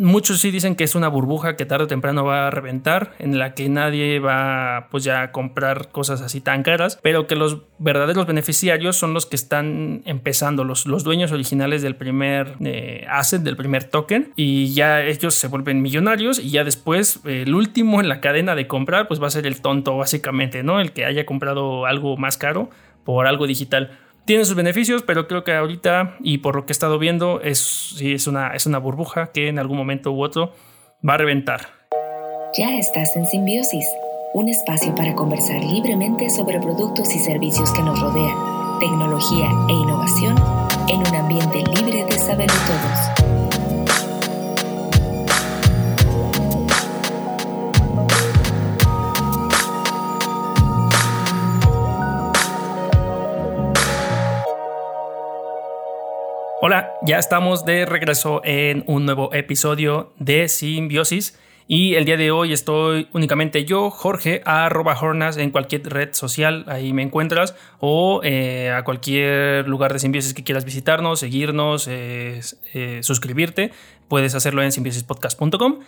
muchos sí dicen que es una burbuja que tarde o temprano va a reventar, en la que nadie va pues ya a comprar cosas así tan caras, pero que los verdaderos beneficiarios son los que están empezando, los, los dueños originales del primer eh, asset, del primer token, y ya ellos se vuelven millonarios y ya después el último en la cadena de comprar pues va a ser el tonto básicamente, ¿no? El que haya comprado algo más caro por algo digital tiene sus beneficios, pero creo que ahorita y por lo que he estado viendo es, es, una, es una burbuja que en algún momento u otro va a reventar. Ya estás en Simbiosis, un espacio para conversar libremente sobre productos y servicios que nos rodean, tecnología e innovación en un ambiente libre de saberlo todos. Hola, ya estamos de regreso en un nuevo episodio de Simbiosis. Y el día de hoy estoy únicamente yo, Jorge, arroba Hornas en cualquier red social, ahí me encuentras, o eh, a cualquier lugar de Simbiosis que quieras visitarnos, seguirnos, eh, eh, suscribirte, puedes hacerlo en simbiosispodcast.com.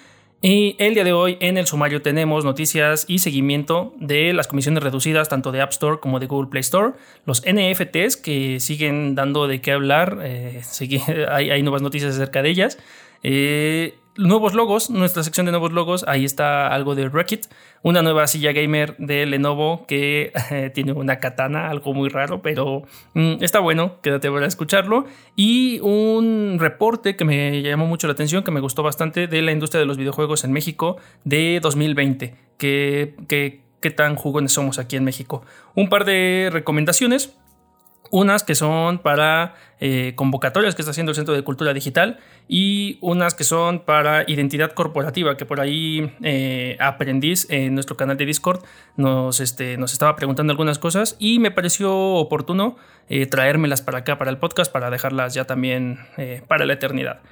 Y el día de hoy en el sumario tenemos noticias y seguimiento de las comisiones reducidas tanto de App Store como de Google Play Store, los NFTs que siguen dando de qué hablar, eh, hay, nuevas noticias acerca de ellas, eh, nuevos logos, nuestra sección de nuevos logos, ahí está algo de Wreckit, una nueva silla gamer de Lenovo que tiene una katana, algo muy raro, pero mm, está bueno, quédate para escucharlo. Y un reporte que me llamó mucho la atención, que me gustó bastante, de la industria de los videojuegos en México de 2020, que, que qué tan jugones somos aquí en México. Un par de recomendaciones unas que son para eh, convocatorias que está haciendo el Centro de Cultura Digital y unas que son para identidad corporativa, que por ahí eh, Aprendiz en nuestro canal de Discord nos, este, nos estaba preguntando algunas cosas y me pareció oportuno eh, traérmelas para acá, para el podcast, para dejarlas ya también para la eternidad.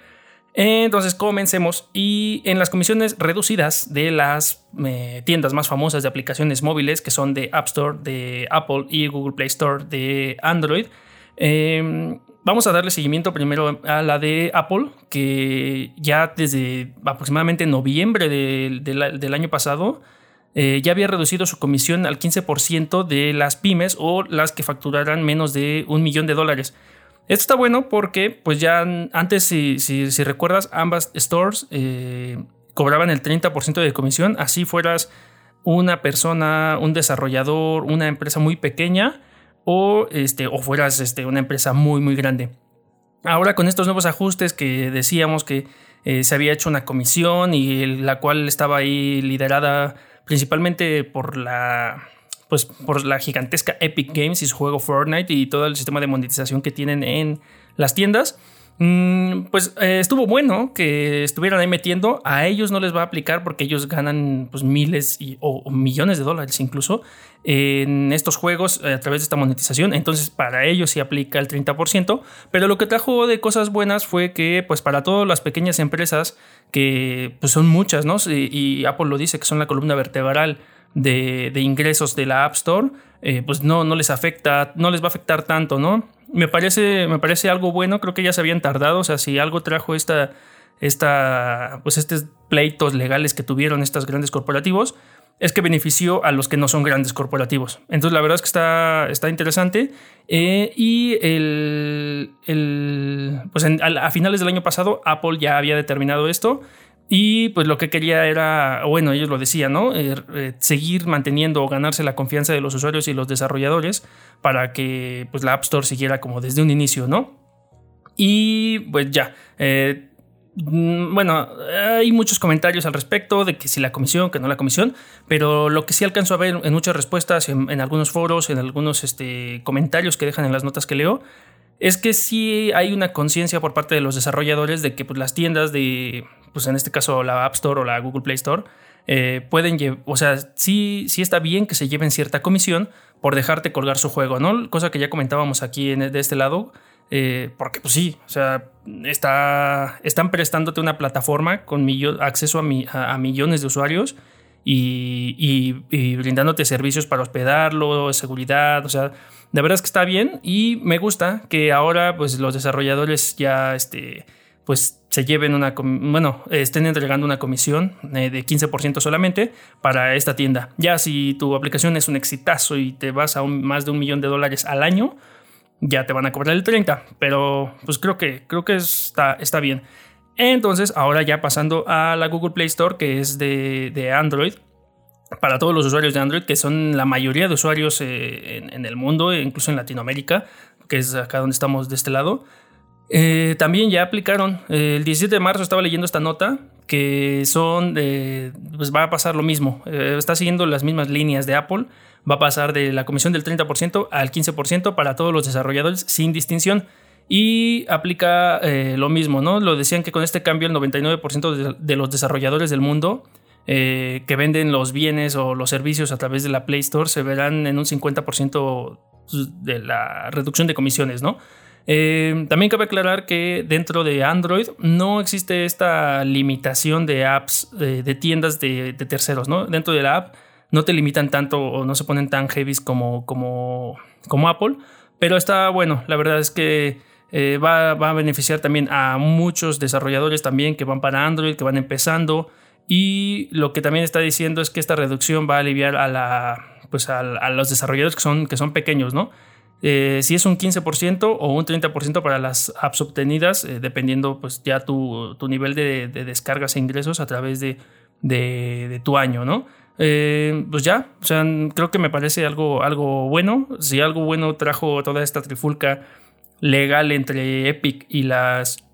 Entonces comencemos y en las comisiones reducidas de las eh, tiendas más famosas de aplicaciones móviles que son de App Store de Apple y Google Play Store de Android, em, vamos a darle seguimiento primero a la de Apple que ya desde aproximadamente noviembre del año pasado eh, ya había reducido su comisión al 15% de las pymes o las que facturaran menos de un millón de dólares. Esto está bueno porque, pues ya antes, si, recuerdas, ambas stores eh, cobraban el 30% de comisión, así fueras una persona, un desarrollador, una empresa muy pequeña o, este, fueras este, una empresa muy, muy grande. Ahora con estos nuevos ajustes que decíamos que eh, se había hecho una comisión y la cual estaba ahí liderada principalmente por la pues por la gigantesca Epic Games y su juego Fortnite y todo el sistema de monetización que tienen en las tiendas. Mm, pues eh, estuvo bueno que estuvieran ahí metiendo. A ellos no les va a aplicar porque ellos ganan pues, miles o, millones de dólares incluso en estos juegos eh, a través de esta monetización. Entonces para ellos sí aplica el 30%. Pero lo que trajo de cosas buenas fue que pues para todas las pequeñas empresas que pues son muchas, ¿no? y Apple lo dice que son la columna vertebral de, ingresos de la App Store, eh, pues no, no les afecta, no les va a afectar tanto, ¿no? Me parece, me parece algo bueno, creo que ya se habían tardado, o sea, si algo trajo esta, esta, pues estos pleitos legales que tuvieron estos grandes corporativos, es que benefició a los que no son grandes corporativos. Entonces, la verdad es que está, está interesante. Eh, y el, el pues a, finales del año pasado, Apple ya había determinado esto y pues lo que quería era, bueno, ellos lo decían, ¿no? Eh, eh, seguir manteniendo o ganarse la confianza de los usuarios y los desarrolladores para que pues la App Store siguiera como desde un inicio, ¿no? Y pues ya. Eh, mm, bueno, hay muchos comentarios al respecto de que si la comisión, que no la comisión, pero lo que sí alcanzo a ver en muchas respuestas, en, algunos foros, en algunos este, comentarios que dejan en las notas que leo, es que sí hay una conciencia por parte de los desarrolladores de que pues, las tiendas de, pues en este caso la App Store o la Google Play Store, eh, pueden o sea, sí, sí está bien que se lleven cierta comisión por dejarte colgar su juego, ¿no? Cosa que ya comentábamos aquí en, de este lado, eh, porque pues sí, o sea, está, están prestándote una plataforma con acceso a, a, millones de usuarios y, y, brindándote servicios para hospedarlo, seguridad, o sea, de verdad es que está bien y me gusta que ahora pues los desarrolladores ya, este, pues se lleven una, bueno, estén entregando una comisión eh, de 15% solamente para esta tienda. Ya si tu aplicación es un exitazo y te vas a más de un millón de dólares al año, ya te van a cobrar el 30, pero pues creo que, creo que está, está bien. Entonces, ahora ya pasando a la Google Play Store, que es de, Android, para todos los usuarios de Android, que son la mayoría de usuarios eh, en, el mundo, incluso en Latinoamérica, que es acá donde estamos de este lado, eh, también ya aplicaron. Eh, el 17 de marzo estaba leyendo esta nota que son, pues va a pasar lo mismo. Eh, está siguiendo las mismas líneas de Apple. Va a pasar de la comisión del 30% al 15% para todos los desarrolladores sin distinción. Y aplica lo mismo, ¿no? Lo decían que con este cambio el 99% de, los desarrolladores del mundo que venden los bienes o los servicios a través de la Play Store se verán en un 50% de la reducción de comisiones, ¿no? Eh, también cabe aclarar que dentro de Android no existe esta limitación de apps, de, tiendas de, terceros, ¿no? Dentro de la app no te limitan tanto o no se ponen tan heavy como, Apple, pero está bueno, la verdad es que eh, va, a beneficiar también a muchos desarrolladores también que van para Android, que van empezando. Y lo que también está diciendo es que esta reducción va a aliviar a, la, pues los desarrolladores que son, que son pequeños, ¿no? Eh, si es un 15% o un 30% para las apps obtenidas, eh, dependiendo pues ya tu, nivel de, descargas e ingresos a través de, tu año, ¿no? Eh, pues ya, o sea, creo que me parece algo, algo bueno. Si algo bueno trajo toda esta trifulca legal entre Epic y las,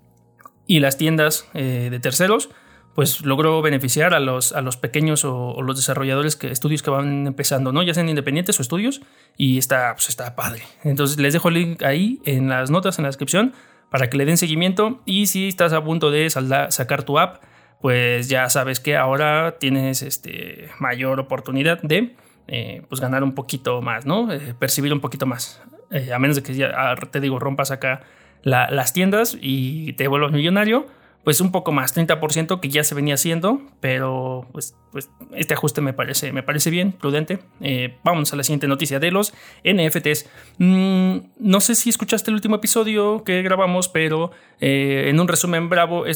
y las tiendas de terceros, pues logró beneficiar a los, a los pequeños o, los desarrolladores, que, estudios que van empezando, ¿no? Ya sean independientes o estudios, y está, pues está padre. Entonces les dejo el link ahí en las notas, en la descripción, para que le den seguimiento. Y si estás a punto de sacar tu app, pues ya sabes que ahora tienes este, mayor oportunidad de eh, pues ganar un poquito más, ¿no? Eh, percibir un poquito más. Eh, a menos de que ya, ah, te digo, rompas acá las tiendas y te vuelvas millonario pues un poco más, 30% que ya se venía haciendo, pero pues, pues este ajuste me parece, me parece bien, prudente. Eh, vamos a la siguiente noticia de los NFTs. Mm, no sé si escuchaste el último episodio que grabamos, pero eh, en un resumen bravo, eh,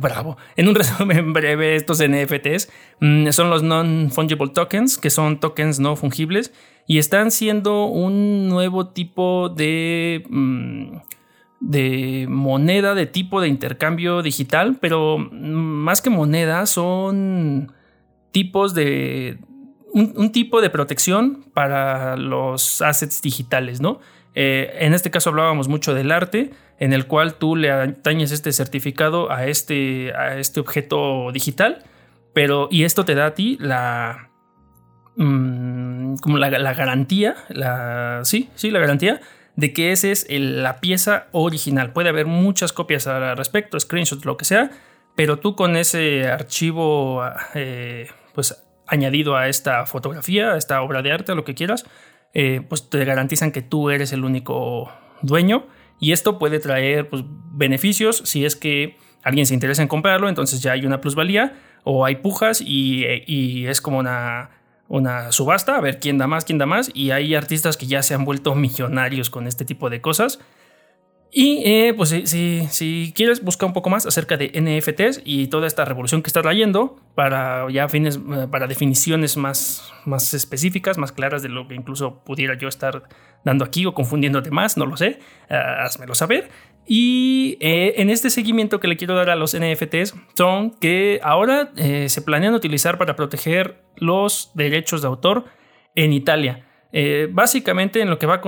bravo, en un resumen breve estos NFTs mm, son los non-fungible tokens, que son tokens no fungibles y están siendo un nuevo tipo de... Mm, de moneda de tipo de intercambio digital, pero más que moneda son tipos de... Un, tipo de protección para los assets digitales, ¿no? Eh, en este caso hablábamos mucho del arte, en el cual tú le atañes este certificado a este, a este objeto digital, pero y esto te da a ti la, mm, como la, la, garantía, la, sí, sí, la garantía de que esa es la pieza original. Puede haber muchas copias al respecto, screenshots, lo que sea, pero tú con ese archivo eh, pues añadido a esta fotografía, a esta obra de arte, lo que quieras, eh, pues te garantizan que tú eres el único dueño y esto puede traer pues, beneficios si es que alguien se interesa en comprarlo, entonces ya hay una plusvalía o hay pujas y es como una una subasta, a ver quién da más, quién da más, y hay artistas que ya se han vuelto millonarios con este tipo de cosas. Y eh, pues si, si, quieres buscar un poco más acerca de NFTs y toda esta revolución que está trayendo para ya fines, eh, para definiciones más, más específicas, más claras de lo que incluso pudiera yo estar dando aquí o confundiéndote más, no lo sé, uh, házmelo saber. Y eh, en este seguimiento que le quiero dar a los NFTs son que ahora eh, se planean utilizar para proteger los derechos de autor en Italia. Eh, básicamente en lo que va a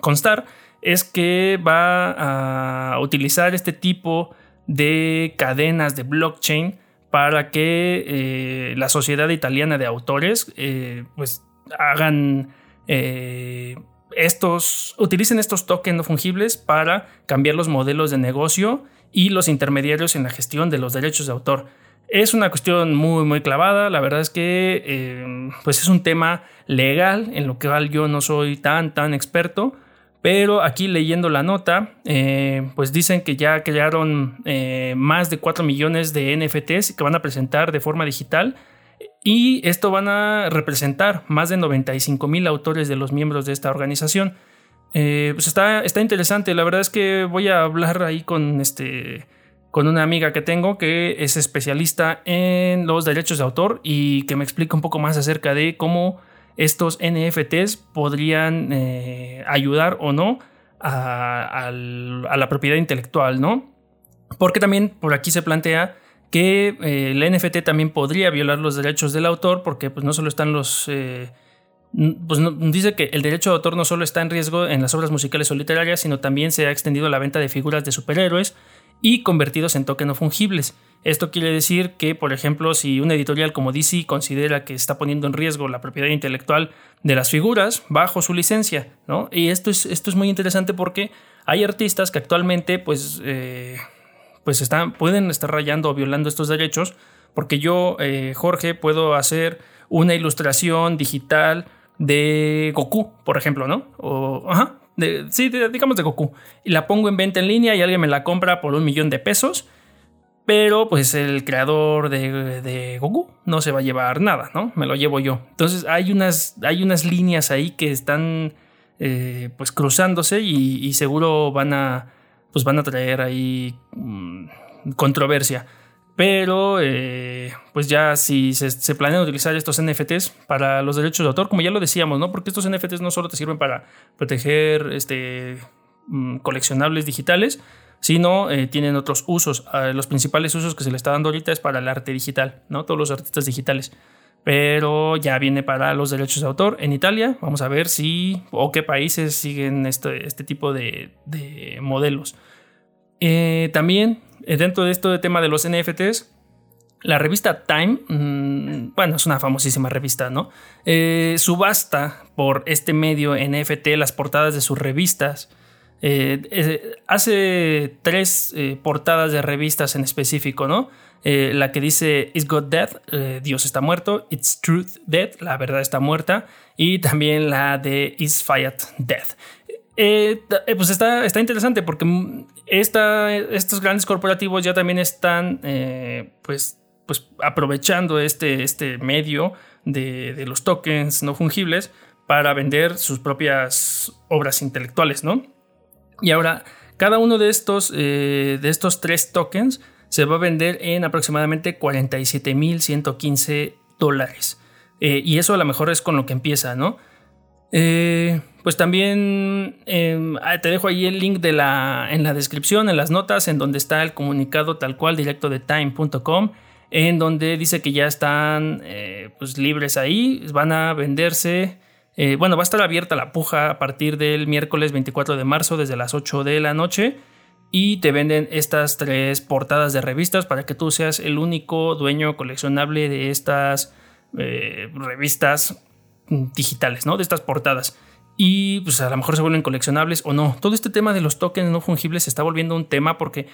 constar es que va a utilizar este tipo de cadenas de blockchain para que la sociedad italiana de autores pues hagan estos, utilicen estos tokens no fungibles para cambiar los modelos de negocio y los intermediarios en la gestión de los derechos de autor. Es una cuestión muy, muy clavada. La verdad es que eh, pues es un tema legal en lo que yo no soy tan, tan experto. Pero aquí leyendo la nota, eh, pues dicen que ya crearon eh, más de 4 millones de NFTs que van a presentar de forma digital y esto van a representar más de 95 mil autores de los miembros de esta organización. Eh, pues está, está interesante. La verdad es que voy a hablar ahí con este con una amiga que tengo que es especialista en los derechos de autor y que me explica un poco más acerca de cómo estos NFTs podrían eh, ayudar o no a, la propiedad intelectual, ¿no? Porque también por aquí se plantea que eh, el NFT también podría violar los derechos del autor porque pues no solo están los... pues dice que el derecho de autor no solo está en riesgo en las obras musicales o literarias, sino también se ha extendido la venta de figuras de superhéroes, y convertidos en tokens no fungibles. Esto quiere decir que, por ejemplo, si una editorial como DC considera que está poniendo en riesgo la propiedad intelectual de las figuras bajo su licencia, ¿no? Y esto es, esto es muy interesante porque hay artistas que actualmente, pues, eh, pues están, pueden estar rayando o violando estos derechos, porque yo, eh, Jorge, puedo hacer una ilustración digital de Goku, por ejemplo, ¿no? O, ajá, sí, digamos de Goku, y la pongo en venta en línea y alguien me la compra por un millón de pesos, pero pues el creador de, Goku no se va a llevar nada, ¿no? Me lo llevo yo. Entonces hay unas, hay unas líneas ahí que están eh, pues cruzándose y, seguro van a, pues van a traer ahí mm, controversia. Pero, eh, pues ya si se, planean utilizar estos NFTs para los derechos de autor, como ya lo decíamos, ¿no? Porque estos NFTs no solo te sirven para proteger este, mm, coleccionables digitales, sino eh, tienen otros usos. Ah, los principales usos que se le está dando ahorita es para el arte digital, ¿no? Todos los artistas digitales. Pero ya viene para los derechos de autor en Italia. Vamos a ver si o qué países siguen este, este tipo de, de modelos. Eh, también eh, dentro de esto de tema de los NFTs, la revista Time, mm, bueno, es una famosísima revista, ¿no? Eh, subasta por este medio NFT las portadas de sus revistas. Hace tres portadas de revistas en específico, ¿no? La que dice Is God Dead? Dios está muerto. It's Truth Dead? La verdad está muerta. Y también la de Is Fiat Dead? Eh, eh, pues está, está interesante porque estos grandes corporativos ya también están eh, pues, pues aprovechando este, este medio de, los tokens no fungibles para vender sus propias obras intelectuales, ¿no? Y ahora, cada uno de estos, de estos tres tokens se va a vender en aproximadamente 47.115 dólares. y eso a lo mejor es con lo que empieza, ¿no? Eh, pues también em, ah, te dejo ahí el link de la, en la descripción, en las notas, en donde está el comunicado tal cual directo de time.com, en donde dice que ya están eh, pues libres ahí, van a venderse. Eh, bueno, va a estar abierta la puja a partir del miércoles 24 de marzo desde las 8 de la noche y te venden estas tres portadas de revistas para que tú seas el único dueño coleccionable de estas revistas digitales, ¿no? De estas portadas. Y pues a lo mejor se vuelven coleccionables o no. Todo este tema de los tokens no fungibles se está volviendo un tema porque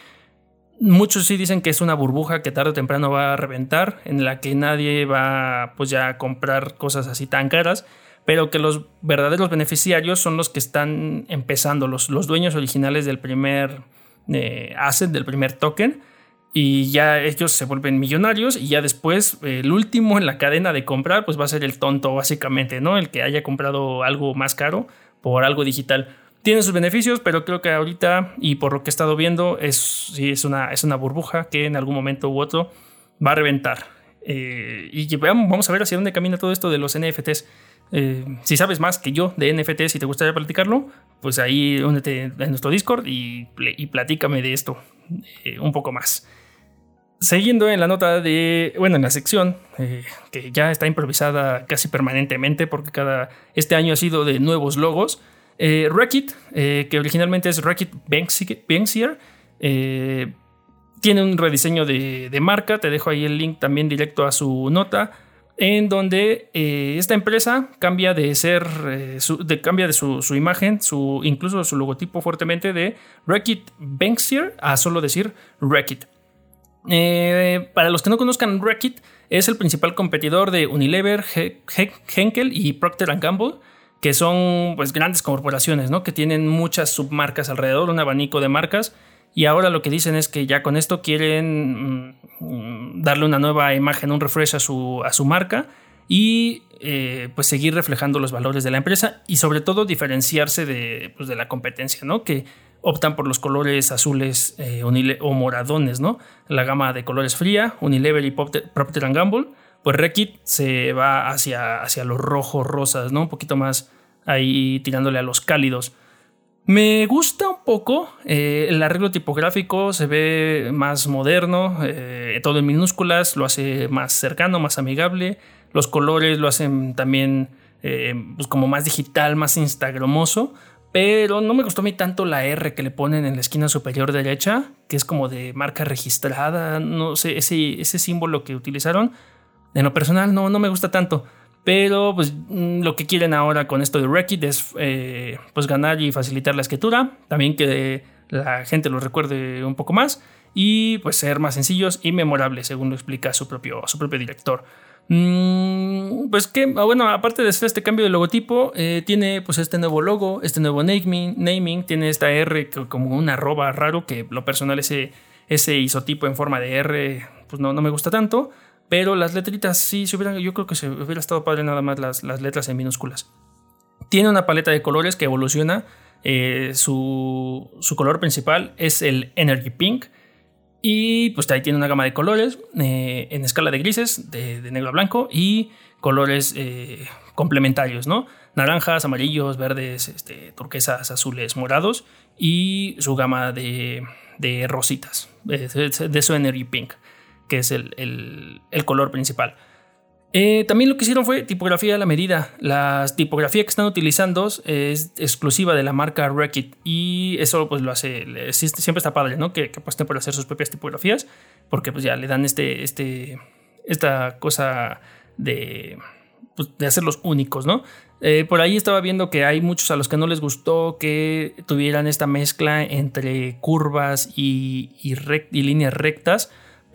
muchos sí dicen que es una burbuja que tarde o temprano va a reventar, en la que nadie va pues ya a comprar cosas así tan caras, pero que los verdaderos beneficiarios son los que están empezando, los, los dueños originales del primer eh, asset, del primer token y ya ellos se vuelven millonarios y ya después el último en la cadena de comprar pues va a ser el tonto básicamente, ¿no? El que haya comprado algo más caro por algo digital. Tiene sus beneficios, pero creo que ahorita y por lo que he estado viendo es, sí, es, una, es una burbuja que en algún momento u otro va a reventar. Eh, y vamos a ver hacia dónde camina todo esto de los NFTs. Eh, si sabes más que yo de NFTs y te gustaría platicarlo, pues ahí únete en nuestro Discord y, y platícame de esto eh, un poco más. Siguiendo en la nota de, bueno, en la sección, eh, que ya está improvisada casi permanentemente porque cada, este año ha sido de nuevos logos. Eh, eh que originalmente es Racket Banksier, eh, tiene un rediseño de, marca, te dejo ahí el link también directo a su nota, en donde esta empresa cambia de ser, de, cambia de su, imagen, su, incluso su logotipo fuertemente de Racket Banksier a solo decir Racket. Eh, para los que no conozcan, Reckitt es el principal competidor de Unilever, Henkel y Procter Gamble, que son pues, grandes corporaciones, que tienen muchas submarcas alrededor, un abanico de marcas. Y ahora lo que dicen es que ya con esto quieren mm, darle una nueva imagen, un refresh a su, a su marca y eh, pues seguir reflejando los valores de la empresa y sobre todo diferenciarse de, pues, de la competencia, ¿no? Que optan por los colores azules eh, o moradones, ¿no? La gama de colores fría, Unilever y Procter Gamble, pues Rekit se va hacia, hacia los rojos, rosas, ¿no? Un poquito más ahí tirándole a los cálidos. Me gusta un poco, eh, el arreglo tipográfico se ve más moderno, eh, todo en minúsculas, lo hace más cercano, más amigable, los colores lo hacen también eh, pues como más digital, más instagramoso, pero no me gustó a mí tanto la R que le ponen en la esquina superior derecha, que es como de marca registrada, no sé, ese, ese símbolo que utilizaron, en lo personal no, no me gusta tanto. Pero pues mm, lo que quieren ahora con esto de Rekit es eh, pues ganar y facilitar la escritura. También que la gente lo recuerde un poco más. Y pues ser más sencillos y memorables, según lo explica su propio, su propio director. Mm, pues que, ah, bueno, aparte de hacer este cambio de logotipo, eh, tiene pues este nuevo logo, este nuevo naming, naming tiene esta R como una arroba raro, que lo personal ese, ese isotipo en forma de R, pues no, no me gusta tanto. Pero las letritas sí, se hubieran, yo creo que se hubiera estado padre nada más las, las letras en minúsculas. Tiene una paleta de colores que evoluciona. Eh, su, su, color principal es el Energy Pink. Y pues ahí tiene una gama de colores eh, en escala de grises, de, negro a blanco y colores eh, complementarios, ¿no? Naranjas, amarillos, verdes, este, turquesas, azules, morados y su gama de, de rositas, de su Energy Pink que es el, color principal. Eh, también lo que hicieron fue tipografía a la medida. La tipografía que están utilizando es exclusiva de la marca Rekit y eso pues lo hace, siempre está padre, ¿no? Que, que apuesten por hacer sus propias tipografías porque pues ya le dan este, este, esta cosa de, pues, de hacerlos únicos, ¿no? Eh, por ahí estaba viendo que hay muchos a los que no les gustó que tuvieran esta mezcla entre curvas y, y líneas rectas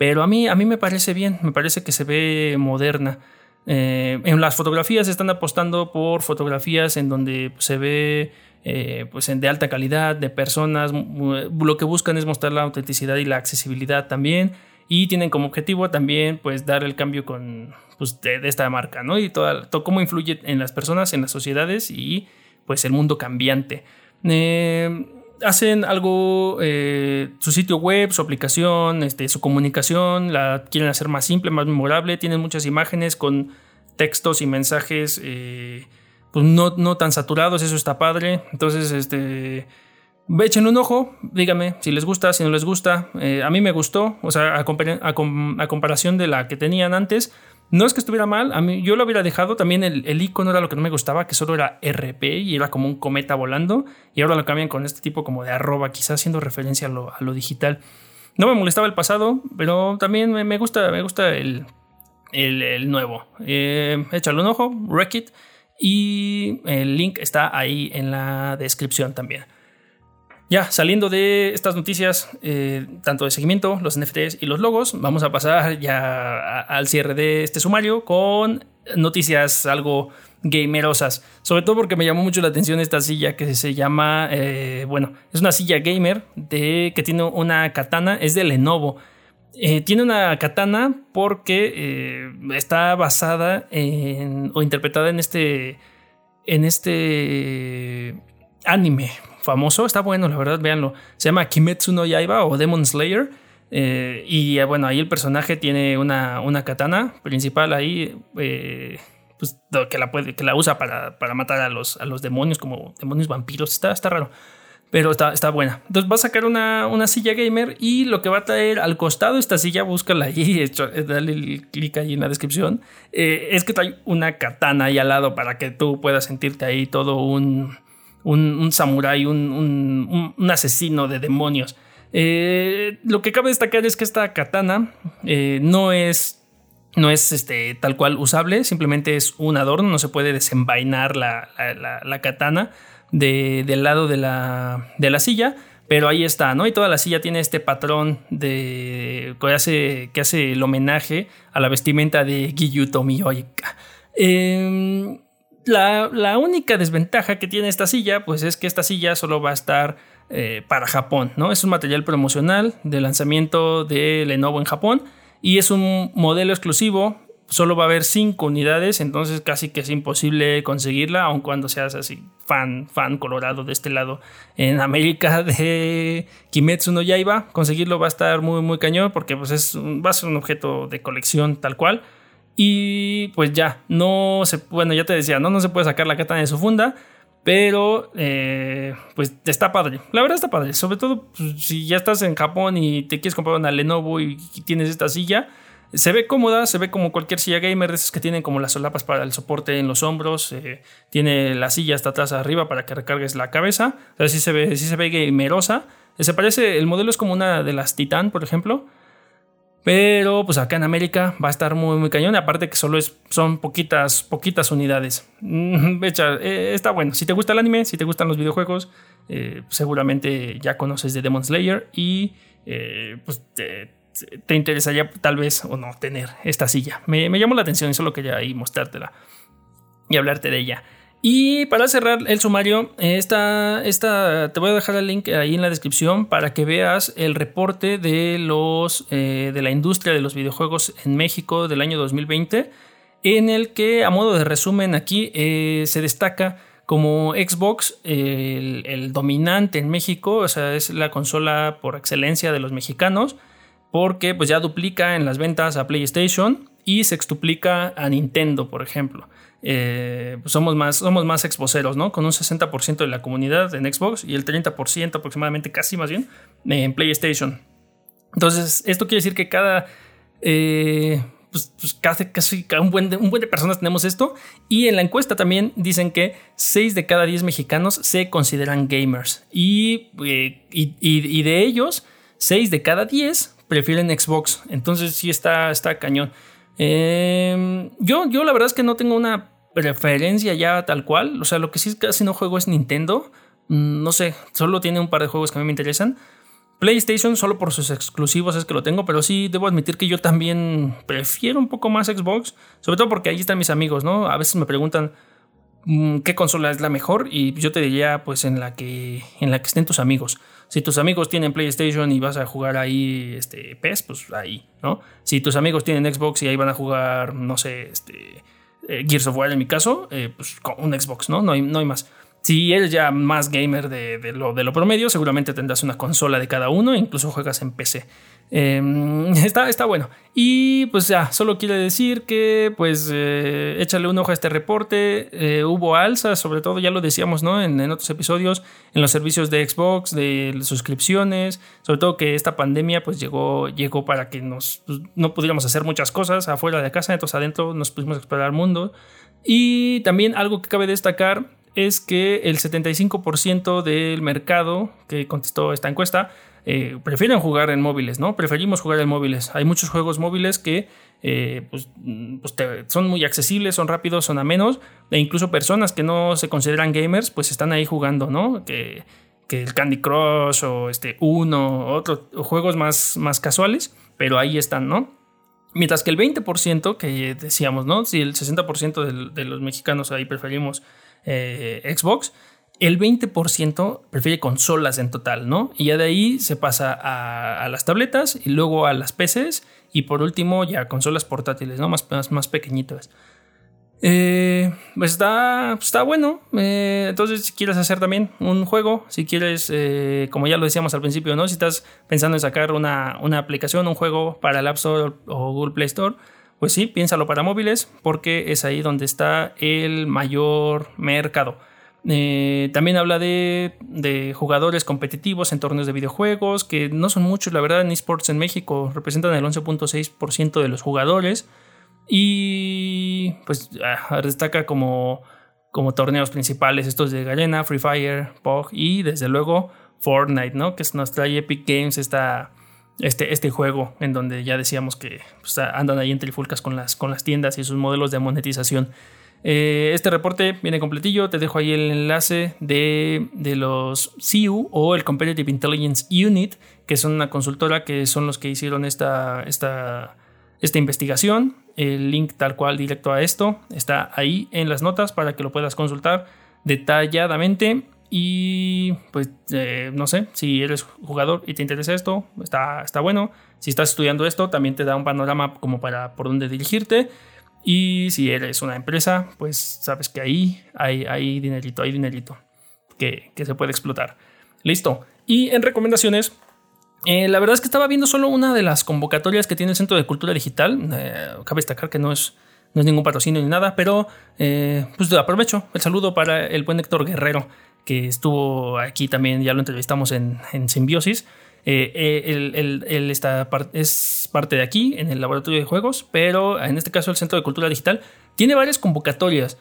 pero a mí, a mí me parece bien, me parece que se ve moderna. Eh, en las fotografías están apostando por fotografías en donde se ve eh, pues de alta calidad, de personas. Lo que buscan es mostrar la autenticidad y la accesibilidad también. Y tienen como objetivo también pues dar el cambio con, pues, de, esta marca, ¿no? Y todo, todo, cómo influye en las personas, en las sociedades y pues el mundo cambiante. Eh, hacen algo, eh, su sitio web, su aplicación, este, su comunicación, la quieren hacer más simple, más memorable, tienen muchas imágenes con textos y mensajes eh, pues no, no, tan saturados, eso está padre. Entonces, este, echen un ojo, díganme si les gusta, si no les gusta. Eh, a mí me gustó, o sea, a comparación de la que tenían antes, no es que estuviera mal, yo lo hubiera dejado. También el, icono era lo que no me gustaba, que solo era RP y era como un cometa volando. Y ahora lo cambian con este tipo como de arroba, quizás haciendo referencia a lo, digital. No me molestaba el pasado, pero también me, gusta, me gusta el, el, nuevo. Eh, échale un ojo, Wreck Y el link está ahí en la descripción también. Ya, saliendo de estas noticias, eh, tanto de seguimiento, los NFTs y los logos, vamos a pasar ya al cierre de este sumario con noticias algo gamerosas. Sobre todo porque me llamó mucho la atención esta silla que se llama, eh, bueno, es una silla gamer de, que tiene una katana, es de Lenovo. Eh, tiene una katana porque está basada en, o interpretada en este, en este anime famoso, está bueno, la verdad, véanlo. Se llama Kimetsu no Yaiba o Demon Slayer. Eh, y eh, bueno, ahí el personaje tiene una, una katana principal ahí, eh, pues, que, la puede, que la usa para, para, matar a los, a los demonios, como demonios vampiros. Está, está raro, pero está, está buena. Entonces va a sacar una, una silla gamer y lo que va a traer al costado esta silla, búscala ahí, dale el clic ahí en la descripción, es que trae una katana ahí al lado para que tú puedas sentirte ahí todo un un, un samurái, un, asesino de demonios. Eh, lo que cabe destacar es que esta katana eh, no es no es este, tal cual usable, simplemente es un adorno, no se puede desenvainar la, katana del lado de la, de la, silla, pero ahí está, ¿no? Y toda la silla tiene este patrón de, que, hace, que hace el homenaje a la vestimenta de Giyuto Miyoika. Eh, la, única desventaja que tiene esta silla, pues es que esta silla solo va a estar eh, para Japón, ¿no? Es un material promocional de lanzamiento de Lenovo en Japón y es un modelo exclusivo solo va a haber 5 unidades, entonces casi que es imposible conseguirla, aun cuando seas así fan, fan colorado de este lado. En América de Kimetsu no Yaiba, conseguirlo va a estar muy, muy cañón porque pues es, va a ser un objeto de colección tal cual. Y pues ya, no se, bueno, ya te decía, no, no se puede sacar la katana de su funda, pero eh, pues está padre. La verdad está padre. Sobre todo pues, si ya estás en Japón y te quieres comprar una Lenovo y, tienes esta silla. Se ve cómoda, se ve como cualquier silla gamer de esas que tienen como las solapas para el soporte en los hombros. Eh, tiene la silla hasta atrás arriba para que recargues la cabeza. O sea, sí se ve, se ve gamerosa. Se parece, el modelo es como una de las Titan, por ejemplo. Pero pues acá en América va a estar muy, muy cañón. Aparte que solo es, son poquitas, poquitas unidades. Eh, está bueno. Si te gusta el anime, si te gustan los videojuegos, eh, seguramente ya conoces de Demon Slayer y eh, pues te, interesaría tal vez o no tener esta silla. Me, me llamó la atención y solo quería ahí mostrártela y hablarte de ella. Y para cerrar el sumario, esta, esta, te voy a dejar el link ahí en la descripción para que veas el reporte de, los, eh, de la industria de los videojuegos en México del año 2020, en el que, a modo de resumen, aquí eh, se destaca como Xbox el, el, dominante en México, o sea, es la consola por excelencia de los mexicanos, porque pues ya duplica en las ventas a PlayStation y se extuplica a Nintendo, por ejemplo. Eh, pues somos más, somos más exposeros, ¿no? Con un 60% de la comunidad en Xbox y el 30% aproximadamente, casi más bien, en PlayStation. Entonces, esto quiere decir que cada... Eh, pues, pues, casi, un, buen de, un buen de personas tenemos esto. Y en la encuesta también dicen que 6 de cada 10 mexicanos se consideran gamers. Y, eh, y, de ellos, 6 de cada 10 prefieren Xbox. Entonces sí está, está cañón. yo, yo la verdad es que no tengo una preferencia ya tal cual. O sea, lo que sí casi no juego es Nintendo. Mm, no sé, solo tiene un par de juegos que a mí me interesan. PlayStation solo por sus exclusivos es que lo tengo, pero sí debo admitir que yo también prefiero un poco más Xbox, sobre todo porque ahí están mis amigos, ¿no? A veces me preguntan mm, qué consola es la mejor y yo te diría pues en la que en la que estén tus amigos. Si tus amigos tienen PlayStation y vas a jugar ahí este PES, pues ahí, ¿no? Si tus amigos tienen Xbox y ahí van a jugar, no sé, este eh, Gears of War en mi caso, eh, pues con un Xbox, ¿no? No hay, no hay más. Si eres ya más gamer de, lo, de lo promedio, seguramente tendrás una consola de cada uno, incluso juegas en PC. Em, está, está bueno. Y pues ya, solo quiere decir que pues eh, échale un ojo a este reporte. Eh, hubo alzas, sobre todo ya lo decíamos ¿no? En, otros episodios, en los servicios de Xbox, de suscripciones, sobre todo que esta pandemia pues llegó, llegó para que nos, pues, no pudiéramos hacer muchas cosas afuera de casa, entonces adentro nos pudimos explorar el mundo. Y también algo que cabe destacar es que el 75% del mercado que contestó esta encuesta eh, prefieren jugar en móviles, ¿no? Preferimos jugar en móviles. Hay muchos juegos móviles que eh, pues, pues son muy accesibles, son rápidos, son amenos, e incluso personas que no se consideran gamers, pues están ahí jugando, ¿no? Que, el Candy Crush o este Uno, otros juegos más, más casuales, pero ahí están, ¿no? Mientras que el 20% que decíamos, ¿no? Si el 60% de, de los mexicanos ahí preferimos eh, Xbox, el 20% prefiere consolas en total, ¿no? Y ya de ahí se pasa a, las tabletas y luego a las PCs y por último ya consolas portátiles, ¿no? Más, más, pequeñitas. Eh, pues está, está bueno. Eh, entonces, si quieres hacer también un juego, si quieres, como ya lo decíamos al principio, ¿no? Si estás pensando en sacar una, una aplicación, un juego para el App Store o Google Play Store, pues sí, piénsalo para móviles porque es ahí donde está el mayor mercado. Eh, también habla de, jugadores competitivos en torneos de videojuegos, que no son muchos, la verdad, en esports en México representan el 11.6% de los jugadores. Y pues ah, destaca como, como torneos principales estos de Garena, Free Fire, POG y desde luego Fortnite, ¿no? Que nos trae Epic Games esta, este, este juego en donde ya decíamos que pues, andan ahí en trifulcas con las, con las tiendas y sus modelos de monetización. Eh, este reporte viene completillo, te dejo ahí el enlace de, los CU o el Competitive Intelligence Unit, que son una consultora que son los que hicieron esta, esta, esta investigación. El link tal cual directo a esto está ahí en las notas para que lo puedas consultar detalladamente. Y pues eh, no sé, si eres jugador y te interesa esto, está, está bueno. Si estás estudiando esto, también te da un panorama como para por dónde dirigirte. Y si eres una empresa, pues sabes que ahí hay, hay dinerito, hay dinerito que, que se puede explotar. Listo. Y en recomendaciones, eh, la verdad es que estaba viendo solo una de las convocatorias que tiene el Centro de Cultura Digital. Eh, cabe destacar que no es, no es ningún patrocinio ni nada, pero eh, pues aprovecho el saludo para el buen Héctor Guerrero, que estuvo aquí también, ya lo entrevistamos en, en Simbiosis. él, está es parte de aquí, en el laboratorio de juegos, pero en este caso el Centro de Cultura Digital tiene varias convocatorias.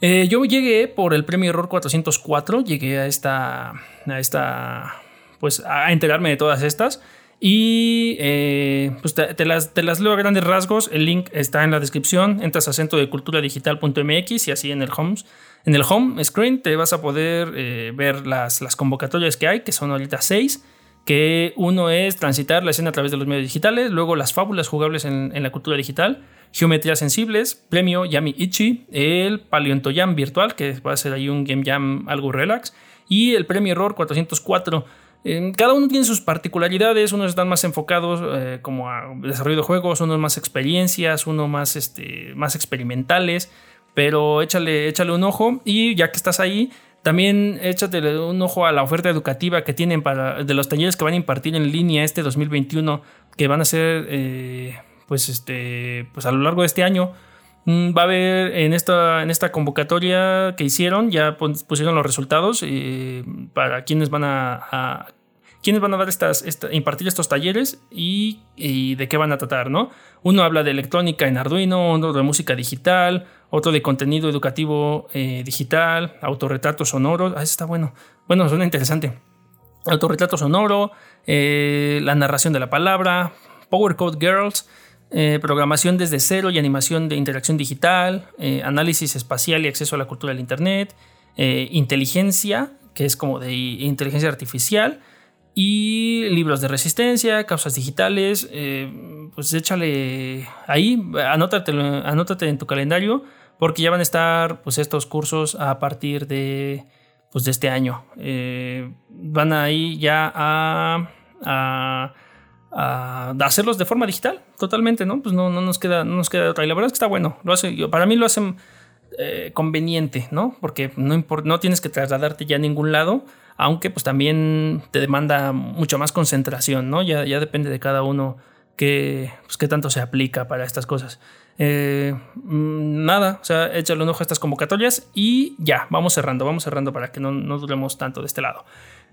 yo llegué por el premio Error 404, llegué a esta, a esta pues a enterarme de todas estas. Y eh, pues te, las, te, las, leo a grandes rasgos. El link está en la descripción. Entras a centro de cultura digital.mx y así en el, home, en el home screen te vas a poder eh, ver las, las, convocatorias que hay, que son ahorita seis. Que uno es transitar la escena a través de los medios digitales, luego las fábulas jugables en, en la cultura digital, geometrías sensibles, premio Yami Ichi, el Paleontoyam virtual, que va a ser ahí un Game Jam algo relax, y el premio Error 404 cada uno tiene sus particularidades, unos están más enfocados eh, como a desarrollo de juegos, unos más experiencias, unos más, este, más experimentales, pero échale, échale un ojo y ya que estás ahí, también échate un ojo a la oferta educativa que tienen para, de los talleres que van a impartir en línea este 2021, que van a ser eh, pues, este, pues a lo largo de este año. Mm, va a haber en esta, en esta convocatoria que hicieron, ya pusieron los resultados eh, para quienes van a, quienes van a dar estas, impartir estos talleres y, de qué van a tratar, ¿no? Uno habla de electrónica en Arduino, otro de música digital, otro de contenido educativo eh, digital, autorretrato sonoro. Ah, eso está bueno. Bueno, suena interesante. Autorretrato sonoro, eh, la narración de la palabra, Power Code Girls, eh, programación desde cero y animación de interacción digital, eh, análisis espacial y acceso a la cultura del Internet, eh, inteligencia, que es como de inteligencia artificial, y libros de resistencia, causas digitales, pues échale ahí, anótate, anótate en tu calendario, porque ya van a estar pues, estos cursos a partir de, pues, de este año. van ahí ya a a hacerlos de forma digital, totalmente, ¿no? Pues no, no, nos, queda, no nos queda otra. Y la verdad es que está bueno. Lo hace, para mí lo hacen eh, conveniente, ¿no? Porque no, no tienes que trasladarte ya a ningún lado, aunque pues también te demanda mucho más concentración, ¿no? Ya, ya depende de cada uno qué, pues, qué tanto se aplica para estas cosas. Eh, mm, nada, o sea, échale un ojo a estas convocatorias y ya, vamos cerrando, vamos cerrando para que no, no duremos tanto de este lado.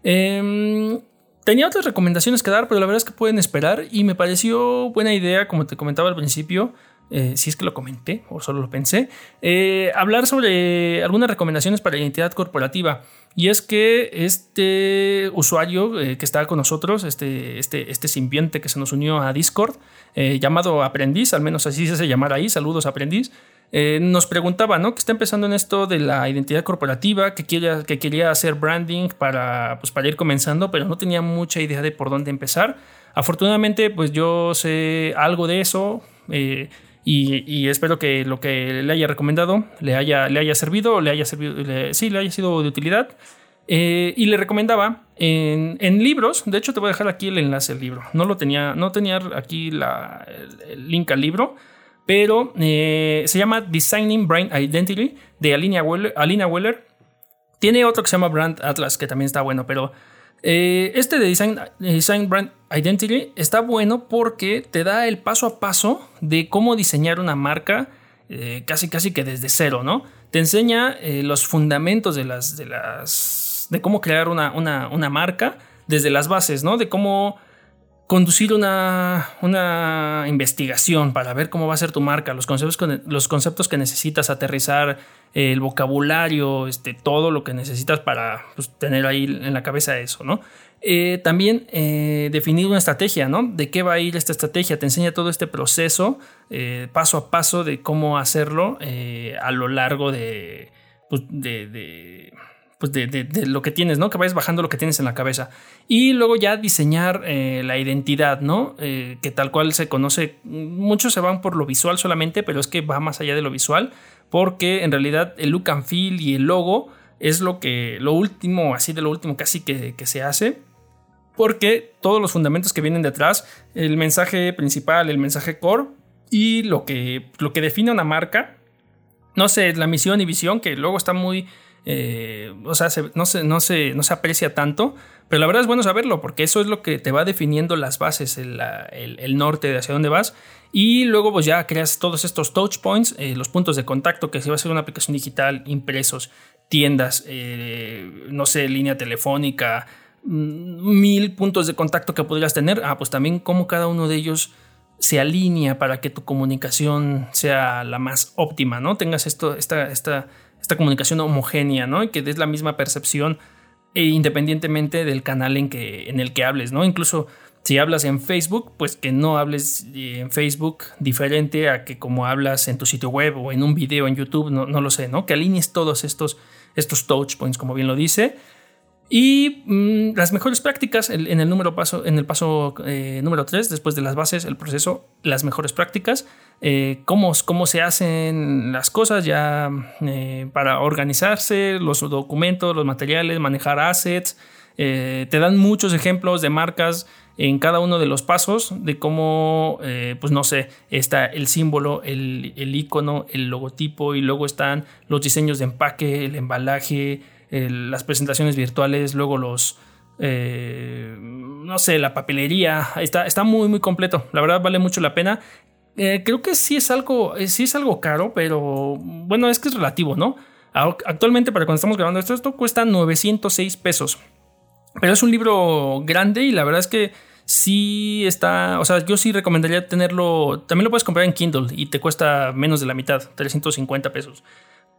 Eh, Tenía otras recomendaciones que dar, pero la verdad es que pueden esperar y me pareció buena idea, como te comentaba al principio, eh, si es que lo comenté o solo lo pensé, eh, hablar sobre algunas recomendaciones para la identidad corporativa. Y es que este usuario eh, que está con nosotros, este, este, este simbionte que se nos unió a Discord, llamado Aprendiz, al menos así se hace llamar ahí, saludos Aprendiz, eh, nos preguntaba, ¿no? Que está empezando en esto de la identidad corporativa, que quería, que quería hacer branding para, pues, para ir comenzando, pero no tenía mucha idea de por dónde empezar. Afortunadamente, pues yo sé algo de eso eh, y, espero que lo que le haya recomendado le haya, le haya servido, le haya servido, sí, le haya sido de utilidad. Eh, y le recomendaba en, libros, de hecho te voy a dejar aquí el enlace al libro, no lo tenía, no tenía aquí la, el link al libro, pero eh, se llama Designing Brand Identity de Alina Weller, Tiene otro que se llama Brand Atlas, que también está bueno, pero eh, este de Design, Design Brand Identity está bueno porque te da el paso a paso de cómo diseñar una marca eh, casi casi que desde cero, ¿no? Te enseña los fundamentos de las, de las, de cómo crear una, una, una marca desde las bases, ¿no? De cómo conducir una, una, investigación para ver cómo va a ser tu marca, los conceptos, los conceptos que necesitas, aterrizar, el vocabulario, este, todo lo que necesitas para pues, tener ahí en la cabeza eso, ¿no? Eh, también eh, definir una estrategia, ¿no? De qué va a ir esta estrategia. Te enseña todo este proceso, eh, paso a paso, de cómo hacerlo a lo largo de, pues, de pues de, lo que tienes, ¿no? Que vayas bajando lo que tienes en la cabeza. Y luego ya diseñar eh, la identidad, ¿no? Eh, que tal cual se conoce, muchos se van por lo visual solamente, pero es que va más allá de lo visual, porque en realidad el look and feel y el logo es lo que, lo último, así de lo último casi que, que se hace. Porque todos los fundamentos que vienen detrás, el mensaje principal, el mensaje core, y lo que, lo que define una marca, no sé, la misión y visión, que luego está muy, eh, o sea, no, se, no, se, no se aprecia tanto, pero la verdad es bueno saberlo, porque eso es lo que te va definiendo las bases, el, norte de hacia dónde vas. Y luego pues ya creas todos estos touch points, eh, los puntos de contacto, que si va a ser una aplicación digital, impresos, tiendas, eh, no sé, línea telefónica, mm, mil puntos de contacto que podrías tener. Ah, pues también cómo cada uno de ellos se alinea para que tu comunicación sea la más óptima, ¿no? Tengas esto, esta, esta, esta comunicación homogénea, ¿no? Y que des la misma percepción e independientemente del canal en, que, en el que hables, ¿no? Incluso si hablas en Facebook, pues que no hables eh, en Facebook diferente a que como hablas en tu sitio web o en un video en YouTube, no, no lo sé, ¿no? Que alinees todos estos, estos touch points, como bien lo dice. Y mm, las mejores prácticas en el número paso, en el paso eh, número 3, después de las bases, el proceso, las mejores prácticas, eh, cómo, cómo, se hacen las cosas ya eh, para organizarse, los documentos, los materiales, manejar assets. te dan muchos ejemplos de marcas en cada uno de los pasos de cómo, pues no sé, está el símbolo, el, el icono, el logotipo y luego están los diseños de empaque, el embalaje, las presentaciones virtuales, luego los... Eh, no sé, la papelería, está, está muy muy completo, la verdad vale mucho la pena. Eh, creo que sí es algo, eh, sí es algo caro, pero bueno, es que es relativo, ¿no? Actualmente, para cuando estamos grabando esto, esto cuesta 906 pesos. Pero es un libro grande y la verdad es que sí está, o sea, yo sí recomendaría tenerlo, también lo puedes comprar en Kindle y te cuesta menos de la mitad, 350 pesos.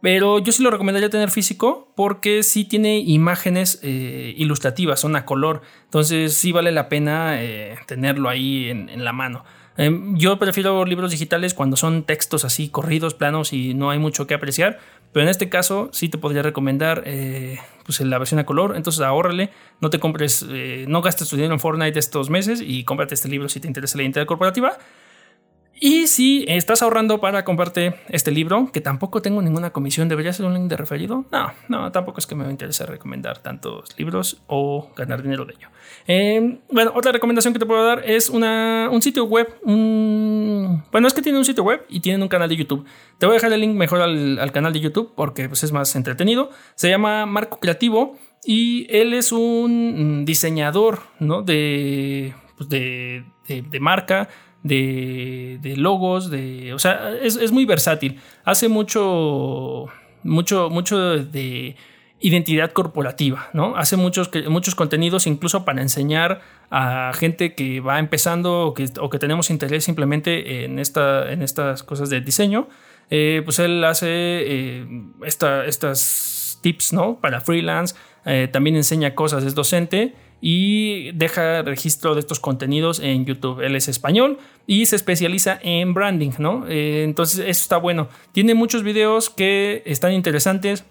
Pero yo sí lo recomendaría tener físico porque sí tiene imágenes eh, ilustrativas, son a color. Entonces sí vale la pena tenerlo ahí en, la mano. Em, yo prefiero libros digitales cuando son textos así corridos, planos y no hay mucho que apreciar. Pero en este caso sí te podría recomendar eh, pues la versión a color. Entonces ahórrale, no te compres, no gastes tu dinero en Fortnite estos meses y cómprate este libro si te interesa la identidad corporativa. Y si estás ahorrando para comprarte este libro, que tampoco tengo ninguna comisión, ¿debería ser un link de referido? No, no, tampoco es que me interese recomendar tantos libros o ganar dinero de ello. Em, bueno, otra recomendación que te puedo dar es un sitio web. bueno, es que tiene un sitio web y tienen un canal de YouTube. Te voy a dejar el link mejor al, canal de YouTube porque pues, es más entretenido. Se llama Marco Creativo y él es un diseñador ¿no? de, pues, de, de marca de, logos, de, o sea, es, muy versátil. Hace mucho, mucho, mucho de identidad corporativa, ¿no? Hace muchos, muchos contenidos incluso para enseñar a gente que va empezando o que, tenemos interés simplemente en, esta, en estas cosas de diseño. Eh, pues él hace eh, estas tips, ¿no? Para freelance, eh, también enseña cosas, es docente y deja registro de estos contenidos en YouTube. Él es español y se especializa en branding, ¿no? Eh, entonces eso está bueno. Tiene muchos videos que están interesantes,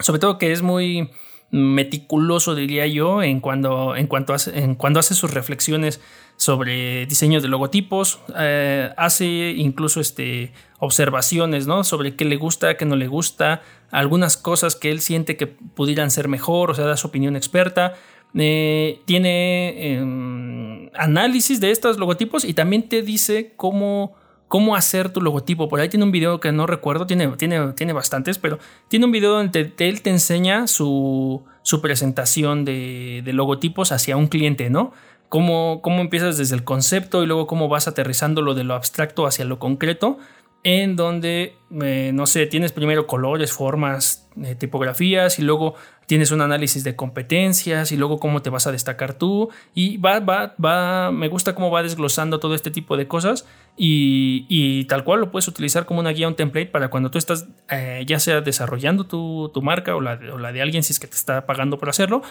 sobre todo que es muy meticuloso, diría yo, en, cuando, en, cuanto hace, en cuando hace sus reflexiones sobre diseños de logotipos, eh, hace incluso este, observaciones ¿no? sobre qué le gusta, qué no le gusta, algunas cosas que él siente que pudieran ser mejor, o sea, da su opinión experta. Eh, tiene em, análisis de estos logotipos y también te dice cómo, cómo hacer tu logotipo. Por ahí tiene un video que no recuerdo, tiene, tiene, tiene bastantes, pero tiene un video donde él te enseña su, su presentación de, de, logotipos hacia un cliente, ¿no? Cómo, cómo empiezas desde el concepto y luego cómo vas aterrizando lo de lo abstracto hacia lo concreto en donde, eh, no sé, tienes primero colores, formas, eh, tipografías y luego tienes un análisis de competencias y luego cómo te vas a destacar tú y va, va, va, me gusta cómo va desglosando todo este tipo de cosas y, tal cual lo puedes utilizar como una guía, un template para cuando tú estás eh, ya sea desarrollando tu, marca o la, o la, de alguien si es que te está pagando por hacerlo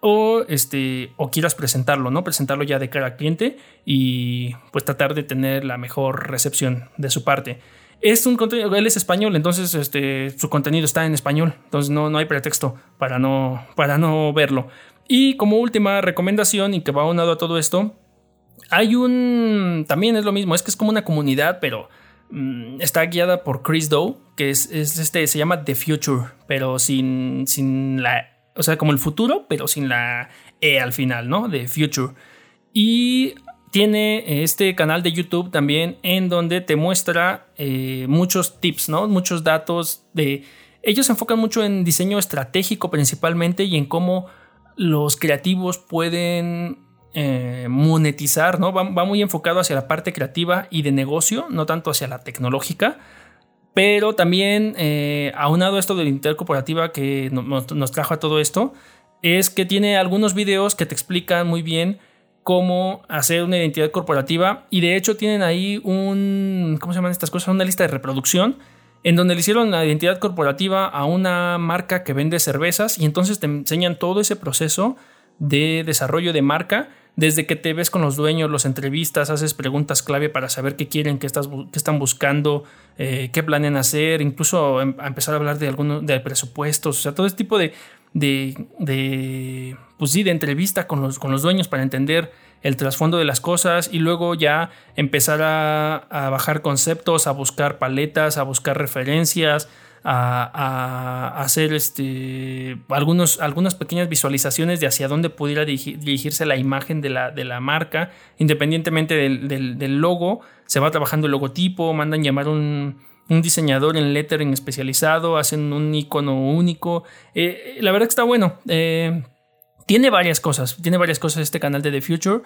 o, este, o quieras presentarlo, ¿no? Presentarlo ya de cara al cliente y pues tratar de tener la mejor recepción de su parte. Es un contenido, él es español, entonces este, su contenido está en español, entonces no, no hay pretexto para no, para no verlo. Y como última recomendación, y que va aunado a todo esto, hay un. También es lo mismo, es que es como una comunidad, pero mm, está guiada por Chris Doe, que es, este, se llama The Future, pero sin, sin la. O sea, como el futuro, pero sin la E al final, ¿no? The Future. Y tiene este canal de YouTube también en donde te muestra eh, muchos tips, ¿no? Muchos datos de... Ellos se enfocan mucho en diseño estratégico principalmente y en cómo los creativos pueden eh, monetizar, ¿no? Va, muy enfocado hacia la parte creativa y de negocio, no tanto hacia la tecnológica. Pero también, eh, aunado esto de la intercorporativa que nos trajo a todo esto, es que tiene algunos videos que te explican muy bien cómo hacer una identidad corporativa y de hecho tienen ahí un, ¿cómo se llaman estas cosas? Una lista de reproducción en donde le hicieron la identidad corporativa a una marca que vende cervezas y entonces te enseñan todo ese proceso de desarrollo de marca desde que te ves con los dueños, los entrevistas, haces preguntas clave para saber qué quieren, qué, están buscando, eh, qué planean hacer, incluso em, empezar a hablar de algunos de presupuestos, o sea, todo ese tipo de, de, de, pues sí, de entrevista con los, con los dueños para entender el trasfondo de las cosas y luego ya empezar a, a, bajar conceptos, a buscar paletas, a buscar referencias, a, hacer este, algunos, algunas pequeñas visualizaciones de hacia dónde pudiera dirigirse la imagen de la, de la marca, independientemente del, del, logo, se va trabajando el logotipo, mandan llamar un, un diseñador en lettering especializado, hacen un icono único. Eh, la verdad que está bueno. Eh, tiene varias cosas, tiene varias cosas este canal de The Future,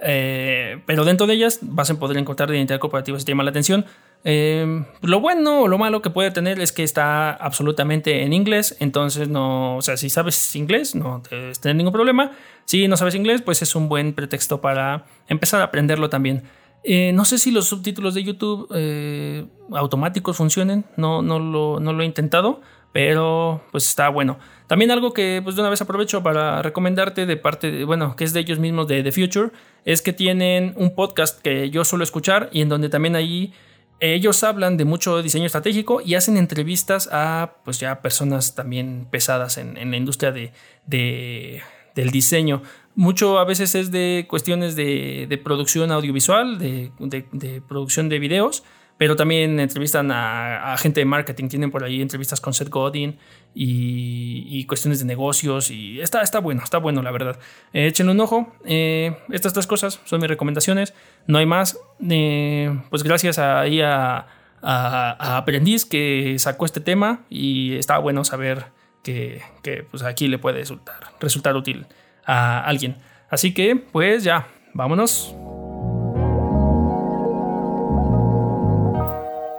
eh, pero dentro de ellas vas a poder encontrar de identidad corporativa si te llama la atención. Eh, lo bueno o lo malo que puede tener es que está absolutamente en inglés, entonces no, o sea, si sabes inglés no debes tener ningún problema. Si no sabes inglés, pues es un buen pretexto para empezar a aprenderlo también. Eh, no sé si los subtítulos de YouTube eh, automáticos funcionen, no, no, lo, no lo he intentado, pero pues está bueno. También algo que pues de una vez aprovecho para recomendarte de parte de, bueno, que es de ellos mismos de The Future, es que tienen un podcast que yo suelo escuchar y en donde también ahí ellos hablan de mucho diseño estratégico y hacen entrevistas a pues ya personas también pesadas en, la industria de, del diseño. Mucho a veces es de cuestiones de, producción audiovisual, de, de, producción de videos, pero también entrevistan a, gente de marketing, tienen por ahí entrevistas con Seth Godin y, cuestiones de negocios y está, está bueno, está bueno la verdad. Eh, échenle un ojo, eh, estas tres cosas son mis recomendaciones, no hay más, eh, pues gracias ahí a, a, Aprendiz que sacó este tema y está bueno saber que, que pues aquí le puede resultar, resultar útil a alguien. Así que pues ya, vámonos.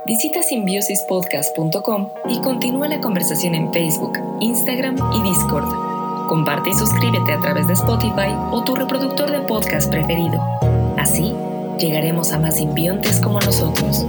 Visita simbiosispodcast.com y continúa la conversación en Facebook, Instagram y Discord. Comparte y suscríbete a través de Spotify o tu reproductor de podcast preferido. Así, llegaremos a más simbiontes como nosotros.